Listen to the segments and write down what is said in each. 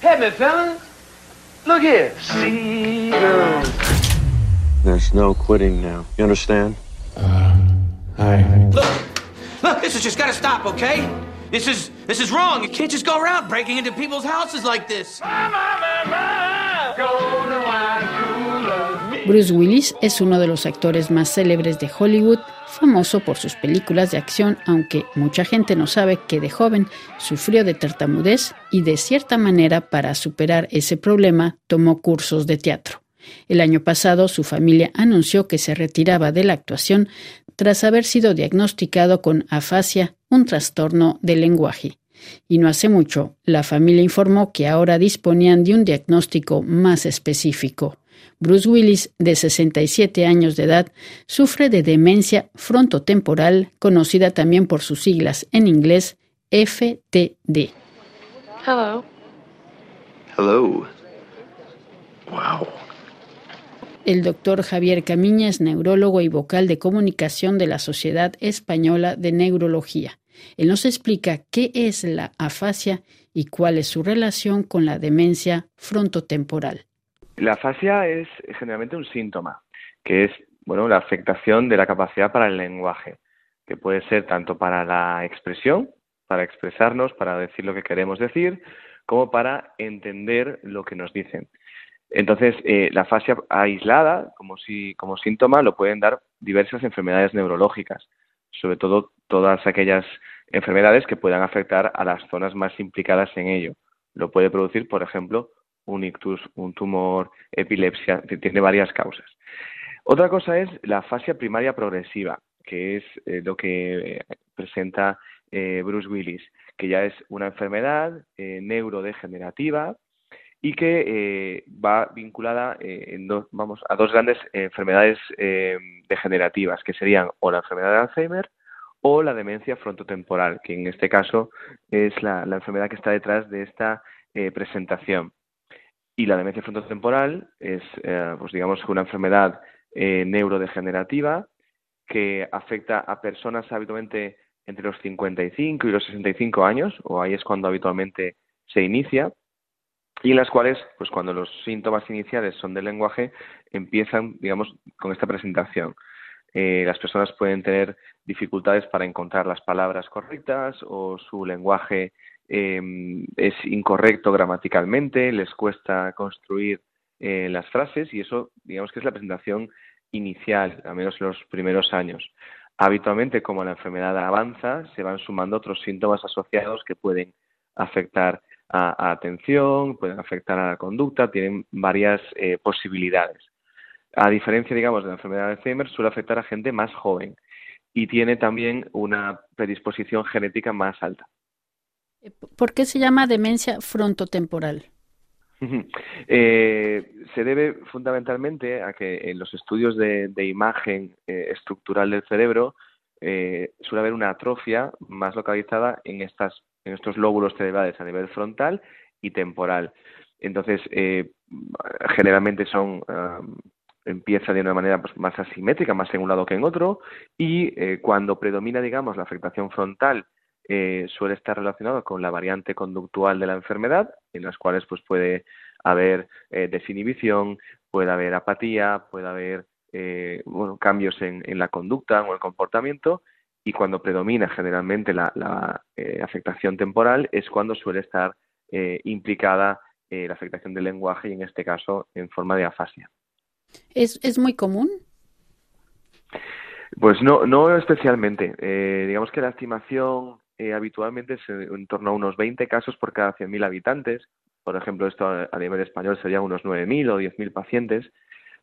Hey, me fellas. Look here. Seagulls. There's no quitting now. You understand? Uh, hi. Look, look, this has just got to stop, okay? This is this is wrong. You can't just go around breaking into people's houses like this. Bruce Willis es uno de los actores más célebres de Hollywood, famoso por sus películas de acción, aunque mucha gente no sabe que de joven sufrió de tartamudez y de cierta manera para superar ese problema tomó cursos de teatro. El año pasado su familia anunció que se retiraba de la actuación tras haber sido diagnosticado con afasia, un trastorno del lenguaje. Y no hace mucho, la familia informó que ahora disponían de un diagnóstico más específico. Bruce Willis, de 67 años de edad, sufre de demencia frontotemporal, conocida también por sus siglas en inglés FTD. Hello. Hello. Wow. El doctor Javier Camiñas, neurólogo y vocal de comunicación de la Sociedad Española de Neurología. Él nos explica qué es la afasia y cuál es su relación con la demencia frontotemporal. La afasia es generalmente un síntoma, que es bueno, la afectación de la capacidad para el lenguaje, que puede ser tanto para la expresión, para expresarnos, para decir lo que queremos decir, como para entender lo que nos dicen. Entonces, eh, la afasia aislada, como, si, como síntoma, lo pueden dar diversas enfermedades neurológicas, sobre todo todas aquellas enfermedades que puedan afectar a las zonas más implicadas en ello. Lo puede producir, por ejemplo, un ictus, un tumor, epilepsia, tiene varias causas. Otra cosa es la afasia primaria progresiva, que es eh, lo que eh, presenta Bruce Willis, que ya es una enfermedad neurodegenerativa y que eh, va vinculada eh, en vamos, a dos grandes enfermedades eh, degenerativas, que serían o la enfermedad de Alzheimer o la demencia frontotemporal, que en este caso es la, enfermedad que está detrás de esta presentación. Y la demencia frontotemporal es, pues digamos, una enfermedad neurodegenerativa que afecta a personas habitualmente entre los 55 y los 65 años, o ahí es cuando habitualmente se inicia, y en las cuales, pues cuando los síntomas iniciales son del lenguaje, empiezan, digamos, con esta presentación. Eh, las personas pueden tener dificultades para encontrar las palabras correctas o su lenguaje em, es incorrecto gramaticalmente, les cuesta construir eh, las frases y eso, digamos que es la presentación inicial, al menos en los primeros años. Habitualmente, como la enfermedad avanza, se van sumando otros síntomas asociados que pueden afectar a, atención, pueden afectar a la conducta, tienen varias eh, posibilidades. A diferencia, digamos, de la enfermedad de Alzheimer, suele afectar a gente más joven y tiene también una predisposición genética más alta. ¿Por qué se llama demencia frontotemporal? Eh, se debe fundamentalmente a que en los estudios de, imagen eh, estructural del cerebro suele haber una atrofia más localizada en estas en estos lóbulos cerebrales a nivel frontal y temporal. Entonces, eh, generalmente son empieza de una manera pues, más asimétrica, más en un lado que en otro, y eh, cuando predomina, digamos, la afectación frontal, eh, suele estar relacionado con la variante conductual de la enfermedad, en las cuales pues puede haber desinhibición, puede haber apatía, puede haber bueno, cambios en, en la conducta o el comportamiento, y cuando predomina generalmente la, eh, afectación temporal es cuando suele estar eh, implicada eh, la afectación del lenguaje y en este caso en forma de afasia. ¿Es, es muy común? Pues no, no especialmente. digamos que la estimación habitualmente es en torno a unos 20 casos por cada 100.000 habitantes. Por ejemplo, esto a nivel español serían unos 9.000 o 10.000 pacientes.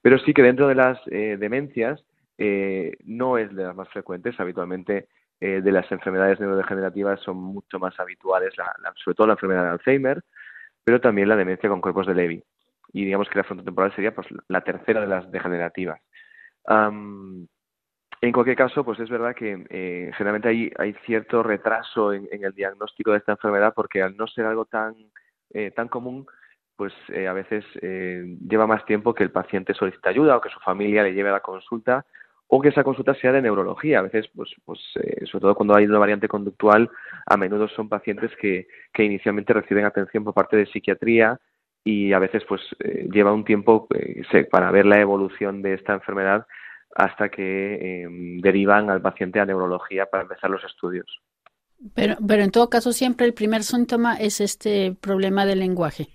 Pero sí que dentro de las demencias eh, no es de las más frecuentes. Habitualmente eh, de las enfermedades neurodegenerativas son mucho más habituales, sobre todo la enfermedad de Alzheimer, pero también la demencia con cuerpos de Levy. Y digamos que la frontotemporal sería pues, la tercera de las degenerativas. En cualquier caso, pues es verdad que eh, generalmente hay, hay cierto retraso en, el diagnóstico de esta enfermedad porque al no ser algo tan, tan común, pues a veces lleva más tiempo que el paciente solicite ayuda o que su familia le lleve a la consulta o que esa consulta sea de neurología. A veces, pues, pues eh, sobre todo cuando hay una variante conductual, a menudo son pacientes que, que inicialmente reciben atención por parte de psiquiatría y a veces pues eh, lleva un tiempo eh, para ver la evolución de esta enfermedad hasta que em, derivan al paciente a neurología para empezar los estudios. Pero, pero en todo caso siempre el primer síntoma es este problema del lenguaje.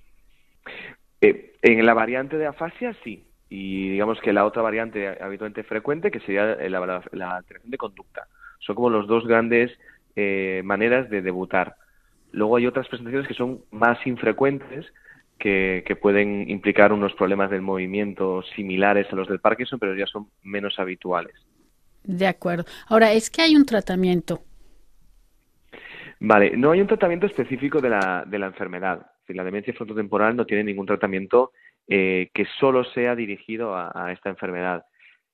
en la variante de afasia sí, y digamos que la otra variante habitualmente frecuente, que sería la, alteración de conducta. Son como los dos grandes eh, maneras de debutar. Luego hay otras presentaciones que son más infrecuentes, que, que, pueden implicar unos problemas del movimiento similares a los del Parkinson, pero ya son menos habituales. De acuerdo. Ahora, ¿es que hay un tratamiento? Vale, no hay un tratamiento específico de la, de la enfermedad. La demencia frontotemporal no tiene ningún tratamiento eh, que solo sea dirigido a, esta enfermedad.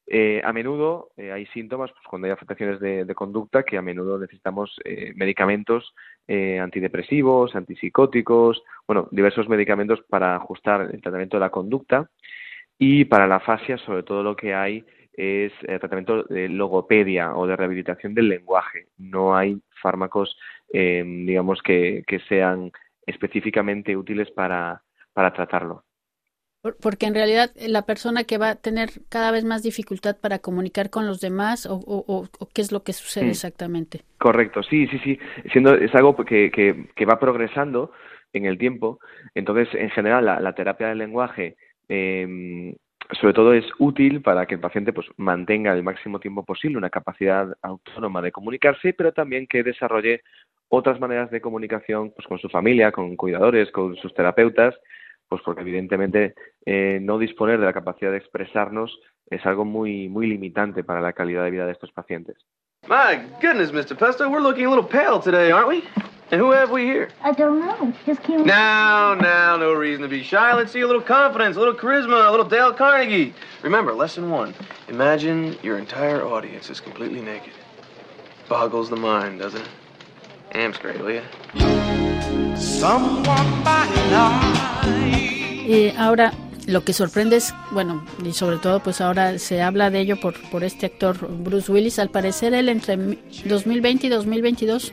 Eh, a menudo eh, hay síntomas, pues, cuando hay afectaciones de, conducta, que a menudo necesitamos medicamentos antidepresivos, antipsicóticos, bueno, diversos medicamentos para ajustar el tratamiento de la conducta. Y para la fascia, sobre todo lo que hay es tratamiento de logopedia o de rehabilitación del lenguaje. No hay fármacos, digamos, que, que, sean específicamente útiles para tratarlo. Porque en realidad eh, la persona que va a tener cada vez más dificultad para comunicar con los demás o, qué es lo que sucede mm. exactamente. Correcto, sí, sí, sí. Siendo, es algo que, que, va progresando en el tiempo. Entonces, en general, la, terapia del lenguaje em, sobre todo es útil para que el paciente pues mantenga el máximo tiempo posible una capacidad autónoma de comunicarse, pero también que desarrolle otras maneras de comunicación pues, con su familia, con cuidadores, con sus terapeutas, pues porque evidentemente eh, no disponer de la capacidad de expresarnos es algo muy muy limitante para la calidad de vida de estos pacientes. My goodness, Mr. Pesto, we're looking a little pale today, aren't we? And who have we here? I don't know. Just came. Now, now, no reason to be shy. Let's see a little confidence, a little charisma, a little Dale Carnegie. Remember, lesson one: imagine your entire audience is completely naked. Boggles the mind, doesn't it? Amps great, will you? Someone by eh, ahora, lo que sorprende es, bueno, y sobre todo pues ahora se habla de ello por, por este actor Bruce Willis, al parecer él entre 2020 y 2022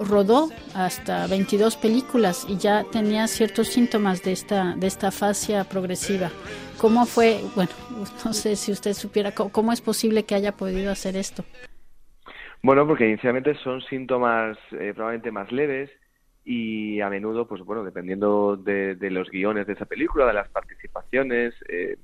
rodó hasta 22 películas y ya tenía ciertos síntomas de esta de esta fascia progresiva. ¿Cómo fue? Bueno, no sé si usted supiera cómo, es posible que haya podido hacer esto. Bueno, porque inicialmente son síntomas eh, probablemente más leves y a menudo, pues bueno, dependiendo de, los guiones de esa película, de las participaciones, eh,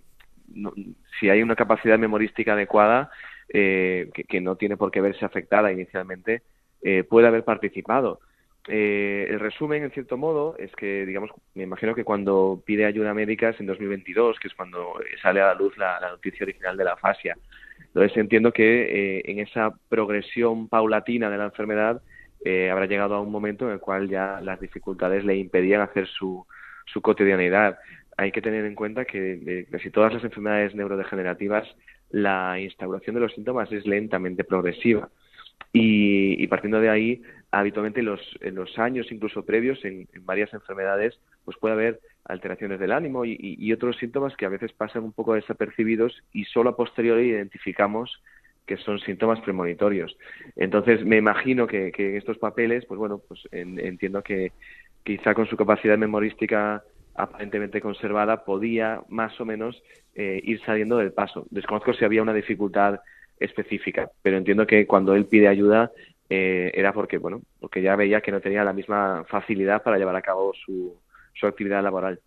si hay una capacidad memorística adecuada, eh, que, no tiene por qué verse afectada inicialmente, eh, puede haber participado. el resumen, en cierto modo, es que, digamos, me imagino que cuando pide ayuda médica es en 2022, que es cuando sale a la luz la, la noticia original de la fascia. Entonces entiendo que en esa progresión paulatina de la enfermedad, eh, habrá llegado a un momento en el cual ya las dificultades le impedían hacer su, su cotidianidad. Hay que tener en cuenta que casi todas las enfermedades neurodegenerativas la instauración de los síntomas es lentamente progresiva. Y, partiendo de ahí, habitualmente los, en los años incluso previos, en, varias enfermedades, pues puede haber alteraciones del ánimo y, y, otros síntomas que a veces pasan un poco desapercibidos y solo a posteriori identificamos que son síntomas premonitorios. Entonces, me imagino que, que estos papeles, pues bueno, pues entiendo que quizá con su capacidad memorística aparentemente conservada podía más o menos eh, ir saliendo del paso. Desconozco si había una dificultad específica, pero entiendo que cuando él pide ayuda eh, era porque, bueno, porque ya veía que no tenía la misma facilidad para llevar a cabo su, su actividad laboral.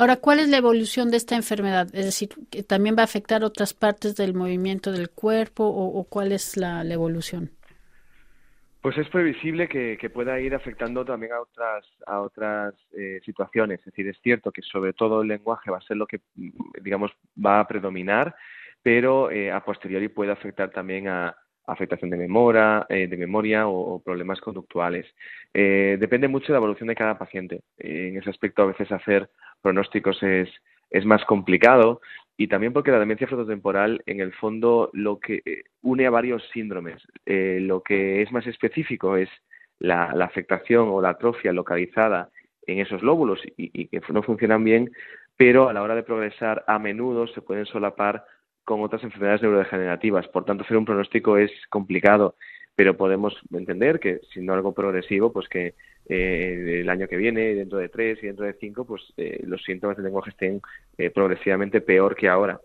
Ahora, ¿cuál es la evolución de esta enfermedad? Es decir, ¿que ¿también va a afectar otras partes del movimiento del cuerpo o, cuál es la, evolución? Pues es previsible que, pueda ir afectando también a otras, a otras eh, situaciones. Es decir, es cierto que sobre todo el lenguaje va a ser lo que, digamos, va a predominar, pero eh, a posteriori puede afectar también a, afectación de memoria, eh, de memoria o, problemas conductuales. depende mucho de la evolución de cada paciente. en ese aspecto, a veces hacer pronósticos es, más complicado y también porque la demencia frontotemporal en el fondo lo que eh, une a varios síndromes. Eh, lo que es más específico es la, afectación o la atrofia localizada en esos lóbulos y, que no funcionan bien, pero a la hora de progresar a menudo se pueden solapar con otras enfermedades neurodegenerativas. Por tanto, hacer un pronóstico es complicado, pero podemos entender que, siendo algo progresivo, pues que eh, el año que viene, dentro de tres y dentro de cinco, pues eh, los síntomas del lenguaje estén eh, progresivamente peor que ahora.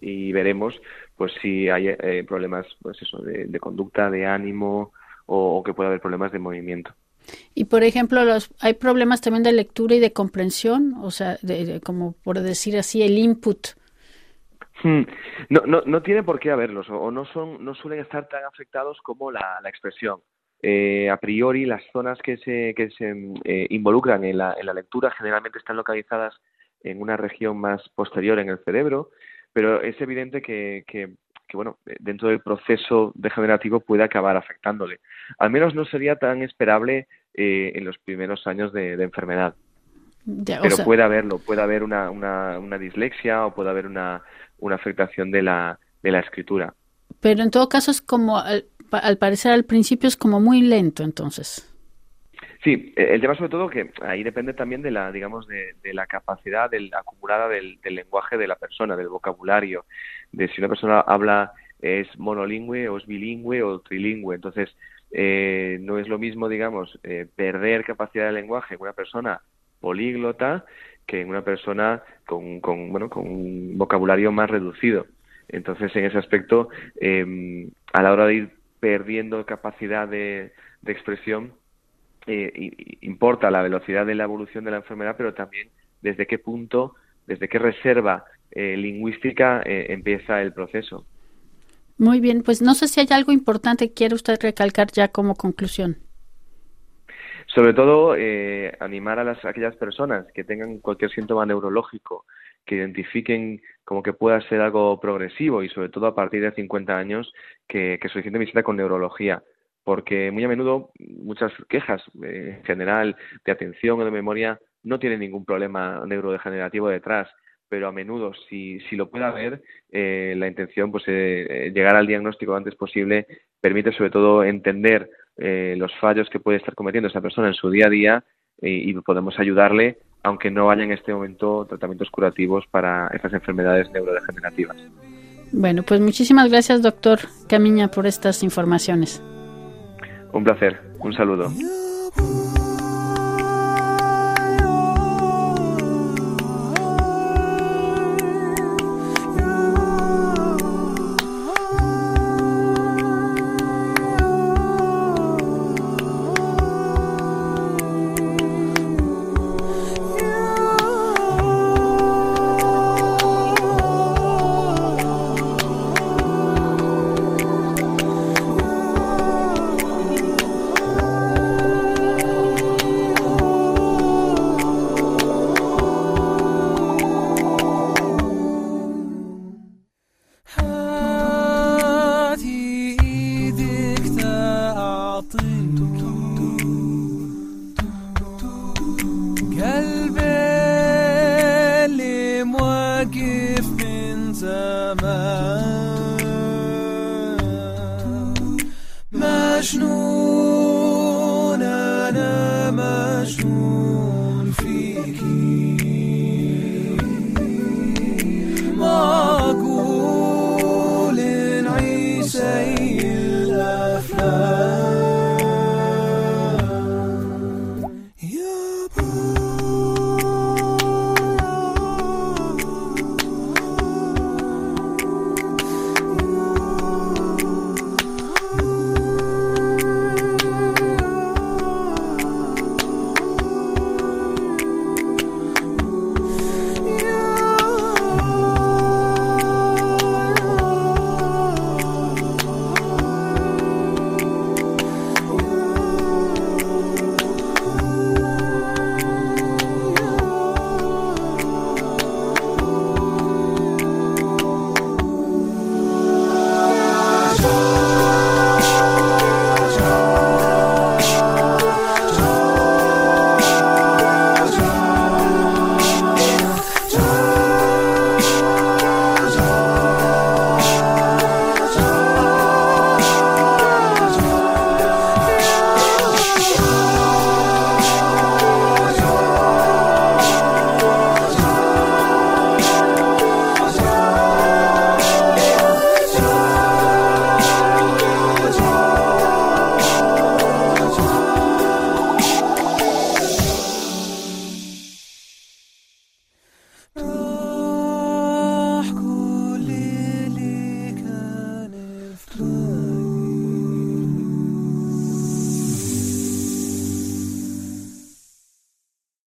Y veremos, pues si hay problemas, pues eso, de, conducta, de ánimo o, que pueda haber problemas de movimiento. Y por ejemplo, los, hay problemas también de lectura y de comprensión, o sea, como por decir así, el input. Hmm. No, no, no tiene por qué haberlos, o no son, no suelen estar tan afectados como la, la expresión. Eh, a priori, las zonas que se, que se eh, involucran en la, en la lectura generalmente están localizadas en una región más posterior en el cerebro, pero es evidente que, que, bueno, dentro del proceso degenerativo puede acabar afectándole. Al menos no sería tan esperable eh, en los primeros años de, enfermedad. pero puede haberlo, puede haber una, una, una dislexia o puede haber una, una afectación de la, de la escritura. Pero en todo caso es como, al, parecer al principio es como muy lento entonces. Sí, e, el tema sobre todo que ahí depende también de la, digamos, de, la capacidad del, acumulada del, lenguaje de la persona, del vocabulario, de si una persona habla es monolingüe o es bilingüe o trilingüe. Entonces, eh, no es lo mismo, digamos, eh, perder capacidad de lenguaje en una persona políglota que en una persona con, bueno, con un vocabulario más reducido. Entonces, en ese aspecto, em, a la hora de ir perdiendo capacidad de, expresión, eh, importa la velocidad de la evolución de la enfermedad, pero también desde qué punto, desde qué reserva eh, lingüística eh, empieza el proceso. Muy bien, pues no sé si hay algo importante que quiere usted recalcar ya como conclusión. Sobre todo, eh, animar a las, aquellas personas que tengan cualquier síntoma neurológico, que identifiquen como que pueda ser algo progresivo y sobre todo a partir de 50 años que, que visita con neurología. Porque muy a menudo muchas quejas eh, en general de atención o de memoria no tienen ningún problema neurodegenerativo detrás, pero a menudo si, si lo puede haber, eh, la intención pues eh, llegar al diagnóstico lo antes posible permite sobre todo entender eh, los fallos que puede estar cometiendo esa persona en su día a día y, podemos ayudarle, aunque no haya en este momento tratamientos curativos para estas enfermedades neurodegenerativas. Bueno, pues muchísimas gracias, doctor Camiña, por estas informaciones. Un placer. Un saludo. مجنون أنا مجنون فيكي ما